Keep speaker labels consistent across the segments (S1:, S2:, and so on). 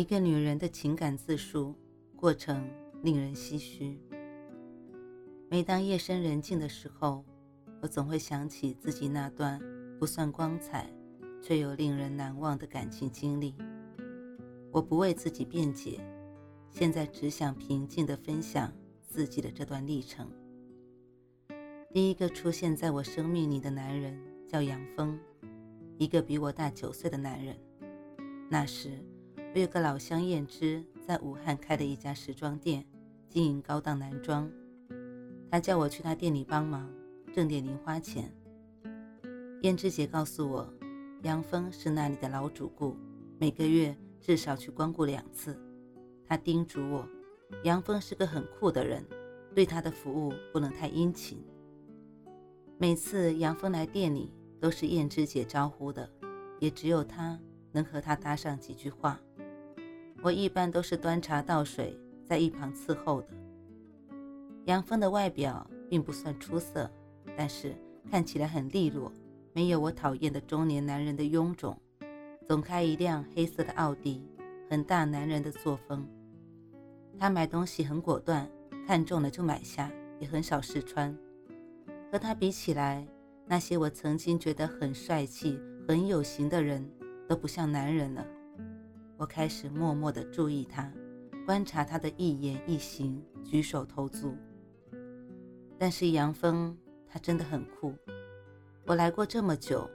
S1: 一个女人的情感自述过程令人唏嘘。每当夜深人静的时候，我总会想起自己那段不算光彩，却又令人难忘的感情经历。我不为自己辩解，现在只想平静地分享自己的这段历程。第一个出现在我生命里的男人叫杨峰，一个比我大九岁的男人。那时。我有个老乡燕之，在武汉开的一家时装店，经营高档男装。他叫我去他店里帮忙，挣点零花钱。燕之姐告诉我，杨峰是那里的老主顾，每个月至少去光顾两次。他叮嘱我，杨峰是个很酷的人，对他的服务不能太殷勤。每次杨峰来店里，都是燕之姐招呼的，也只有他能和他搭上几句话。我一般都是端茶倒水，在一旁伺候的。杨峰的外表并不算出色，但是看起来很利落，没有我讨厌的中年男人的臃肿。总开一辆黑色的奥迪，很大男人的作风。他买东西很果断，看中了就买下，也很少试穿。和他比起来，那些我曾经觉得很帅气、很有型的人，都不像男人了。我开始默默地注意他，观察他的一言一行、举手投足。但是杨峰他真的很酷。我来过这么久，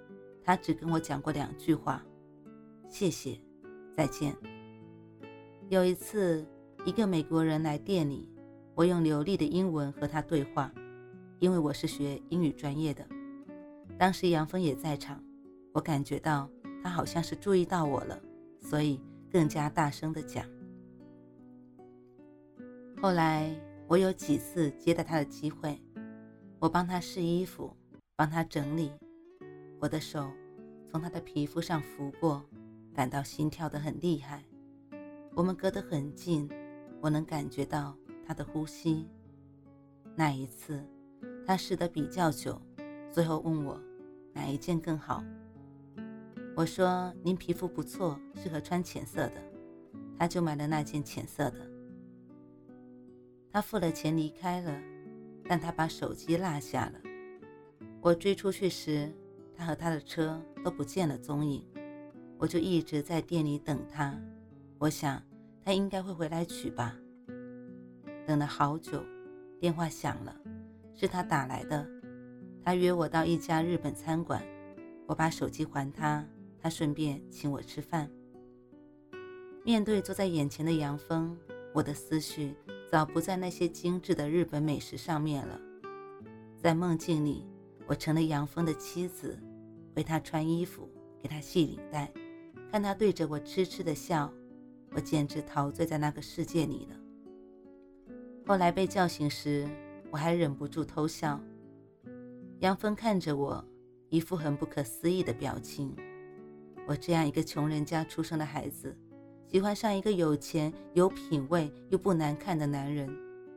S1: 他只跟我讲过两句话：“谢谢，再见。”有一次，一个美国人来店里，我用流利的英文和他对话，因为我是学英语专业的。当时杨峰也在场，我感觉到他好像是注意到我了，所以。更加大声地讲。后来我有几次接待他的机会，我帮他试衣服，帮他整理，我的手从他的皮肤上拂过，感到心跳得很厉害。我们隔得很近，我能感觉到他的呼吸。那一次，他试得比较久，最后问我哪一件更好。我说：“您皮肤不错，适合穿浅色的。”他就买了那件浅色的。他付了钱离开了，但他把手机落下了。我追出去时，他和他的车都不见了踪影。我就一直在店里等他，我想他应该会回来取吧。等了好久，电话响了，是他打来的。他约我到一家日本餐馆，我把手机还他。他顺便请我吃饭。面对坐在眼前的杨峰，我的思绪早不在那些精致的日本美食上面了。在梦境里，我成了杨峰的妻子，为他穿衣服，给他系领带，看他对着我痴痴的笑，我简直陶醉在那个世界里了。后来被叫醒时，我还忍不住偷笑。杨峰看着我，一副很不可思议的表情。我这样一个穷人家出生的孩子，喜欢上一个有钱、有品味又不难看的男人，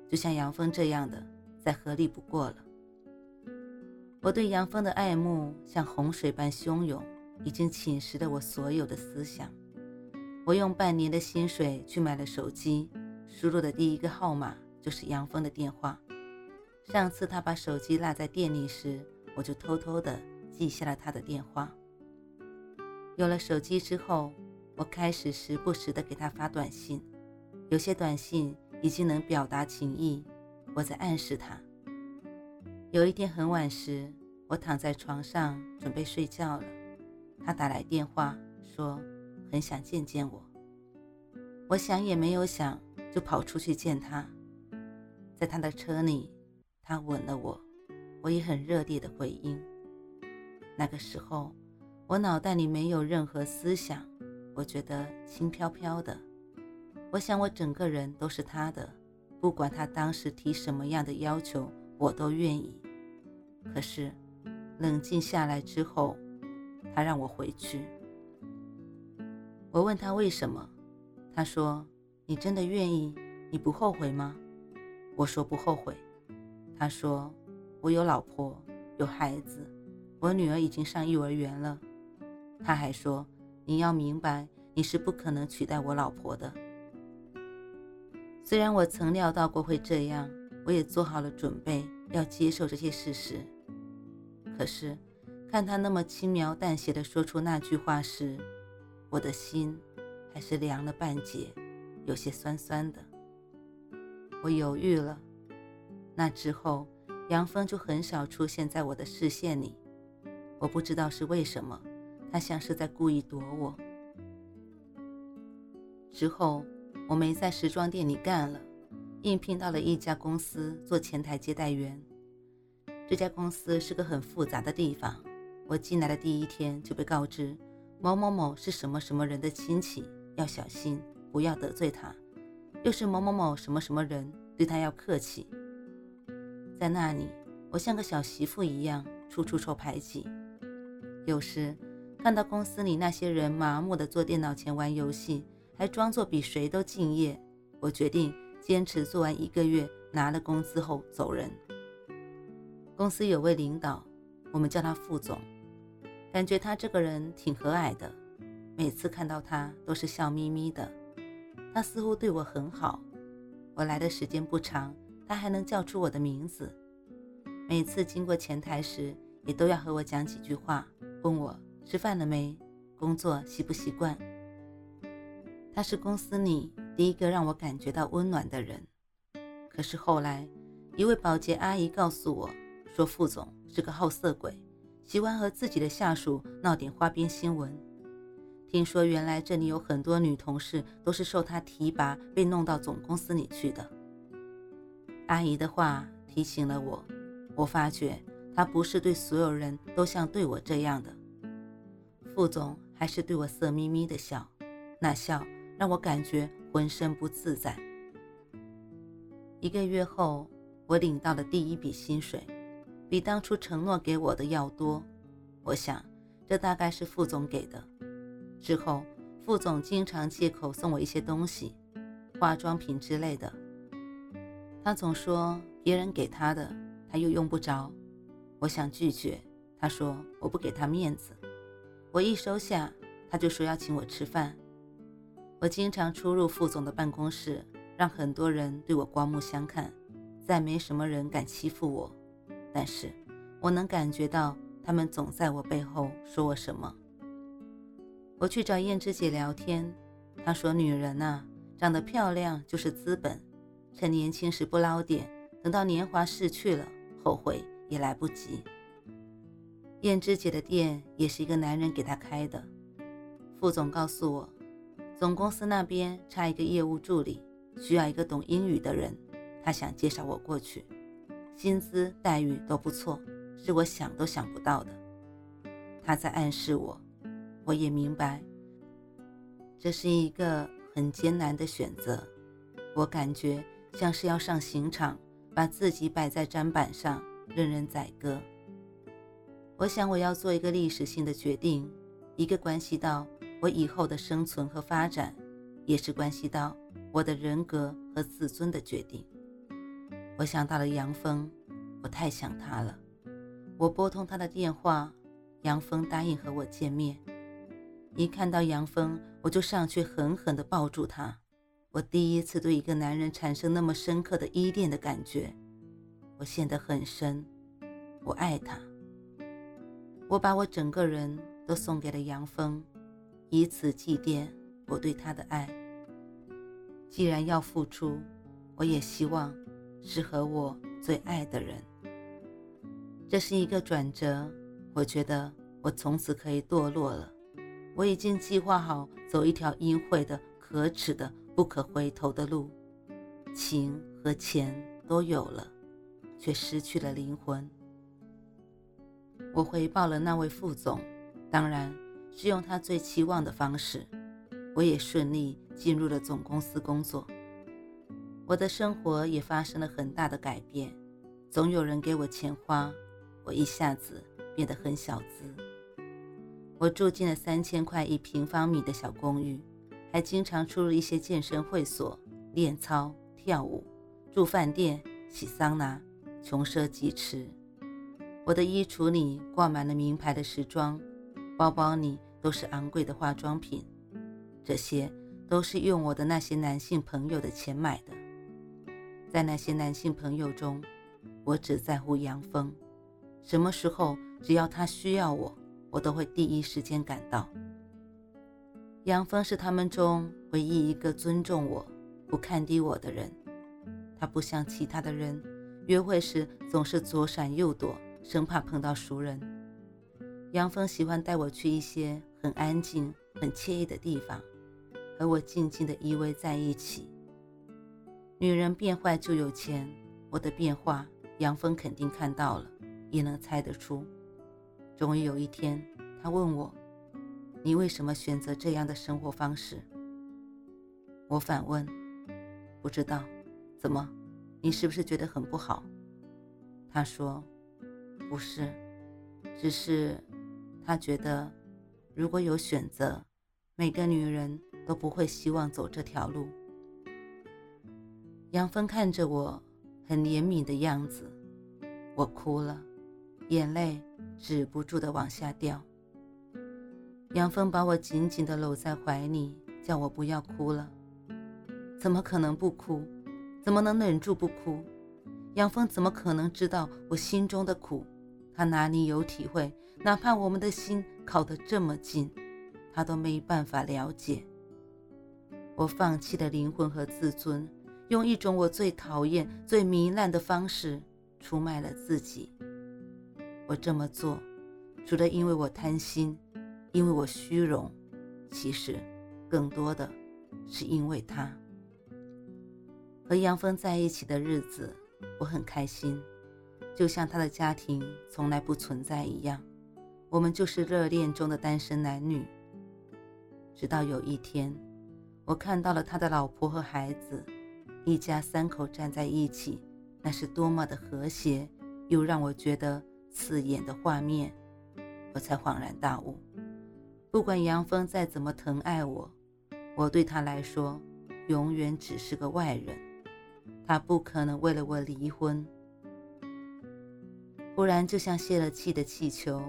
S1: 就像杨峰这样的，再合理不过了。我对杨峰的爱慕像洪水般汹涌，已经侵蚀了我所有的思想。我用半年的薪水去买了手机，输入的第一个号码就是杨峰的电话。上次他把手机落在店里时，我就偷偷的记下了他的电话。有了手机之后，我开始时不时的给他发短信，有些短信已经能表达情意，我在暗示他。有一天很晚时，我躺在床上准备睡觉了，他打来电话说很想见见我。我想也没有想，就跑出去见他。在他的车里，他吻了我，我也很热烈的回应。那个时候。我脑袋里没有任何思想，我觉得轻飘飘的。我想我整个人都是他的，不管他当时提什么样的要求，我都愿意。可是冷静下来之后，他让我回去。我问他为什么，他说：“你真的愿意？你不后悔吗？”我说：“不后悔。”他说：“我有老婆，有孩子，我女儿已经上幼儿园了。”他还说：“你要明白，你是不可能取代我老婆的。”虽然我曾料到过会这样，我也做好了准备要接受这些事实。可是，看他那么轻描淡写的说出那句话时，我的心还是凉了半截，有些酸酸的。我犹豫了。那之后，杨峰就很少出现在我的视线里。我不知道是为什么，他像是在故意躲我。之后，我没在时装店里干了，应聘到了一家公司做前台接待员。这家公司是个很复杂的地方。我进来的第一天就被告知，某某某是什么什么人的亲戚，要小心，不要得罪他；又是某某某什么什么人，对他要客气。在那里，我像个小媳妇一样，处处受排挤。有时看到公司里那些人麻木地坐电脑前玩游戏，还装作比谁都敬业，我决定坚持做完一个月，拿了工资后走人。公司有位领导，我们叫他副总，感觉他这个人挺和蔼的，每次看到他都是笑眯眯的。他似乎对我很好，我来的时间不长。他还能叫出我的名字，每次经过前台时，也都要和我讲几句话，问我吃饭了没，工作习不习惯。他是公司里第一个让我感觉到温暖的人。可是后来，一位保洁阿姨告诉我，说副总是个好色鬼，喜欢和自己的下属闹点花边新闻。听说原来这里有很多女同事都是受他提拔被弄到总公司里去的。阿姨的话提醒了我，我发觉他不是对所有人都像对我这样的。副总还是对我色眯眯的笑，那笑让我感觉浑身不自在。一个月后，我领到了第一笔薪水，比当初承诺给我的要多。我想，这大概是副总给的。之后，副总经常借口送我一些东西，化妆品之类的。他总说别人给他的，他又用不着。我想拒绝，他说我不给他面子。我一收下，他就说要请我吃饭。我经常出入副总的办公室，让很多人对我刮目相看，再没什么人敢欺负我。但是我能感觉到他们总在我背后说我什么。我去找燕之姐聊天，她说女人呐，长得漂亮就是资本。趁年轻时不捞点，等到年华逝去了，后悔也来不及。燕之姐的店也是一个男人给她开的。副总告诉我，总公司那边差一个业务助理，需要一个懂英语的人，他想介绍我过去，薪资待遇都不错，是我想都想不到的。他在暗示我，我也明白，这是一个很艰难的选择。我感觉。像是要上刑场，把自己摆在砧板上，任人宰割。我想，我要做一个历史性的决定，一个关系到我以后的生存和发展，也是关系到我的人格和自尊的决定。我想到了杨峰，我太想他了。我拨通他的电话，杨峰答应和我见面。一看到杨峰，我就上去狠狠地抱住他。我第一次对一个男人产生那么深刻的依恋的感觉，我陷得很深。我爱他，我把我整个人都送给了杨峰，以此祭奠我对他的爱。既然要付出，我也希望是和我最爱的人。这是一个转折，我觉得我从此可以堕落了。我已经计划好走一条阴晦的、可耻的。不可回头的路，情和钱都有了，却失去了灵魂。我回报了那位副总，当然是用他最期望的方式。我也顺利进入了总公司工作。我的生活也发生了很大的改变，总有人给我钱花，我一下子变得很小资。我住进了三千块一平方米的小公寓，还经常出入一些健身会所练操、跳舞，住饭店、洗桑拿，穷奢极侈。我的衣橱里挂满了名牌的时装，包包里都是昂贵的化妆品，这些都是用我的那些男性朋友的钱买的。在那些男性朋友中，我只在乎杨峰。什么时候只要他需要我，我都会第一时间赶到。杨峰是他们中唯一一个尊重我、不看低我的人。他不像其他的人，约会时总是左闪右躲，生怕碰到熟人。杨峰喜欢带我去一些很安静、很惬意的地方，和我静静地依偎在一起。女人变坏就有钱，我的变化，杨峰肯定看到了，也能猜得出。终于有一天，他问我：“你为什么选择这样的生活方式？”我反问：“不知道，怎么？你是不是觉得很不好？”他说：“不是，只是他觉得，如果有选择，每个女人都不会希望走这条路。”杨峰看着我，很怜悯的样子，我哭了，眼泪止不住的往下掉。杨峰把我紧紧的搂在怀里，叫我不要哭了。怎么可能不哭？怎么能忍住不哭？杨峰怎么可能知道我心中的苦？他哪里有体会？哪怕我们的心靠得这么近，他都没办法了解。我放弃了灵魂和自尊。用一种我最讨厌、最糜烂的方式出卖了自己。我这么做，除了因为我贪心，因为我虚荣，其实更多的是因为他。和杨峰在一起的日子，我很开心，就像他的家庭从来不存在一样。我们就是热恋中的单身男女。直到有一天，我看到了他的老婆和孩子。一家三口站在一起，那是多么的和谐，又让我觉得刺眼的画面，我才恍然大悟。不管杨峰再怎么疼爱我，我对他来说永远只是个外人，他不可能为了我离婚。忽然就像泄了气的气球，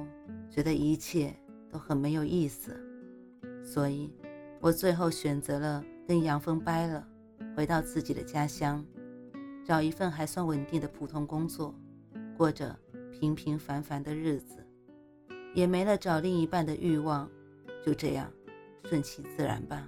S1: 觉得一切都很没有意思，所以我最后选择了跟杨峰掰了。回到自己的家乡，找一份还算稳定的普通工作，过着平平凡凡的日子，也没了找另一半的欲望，就这样顺其自然吧。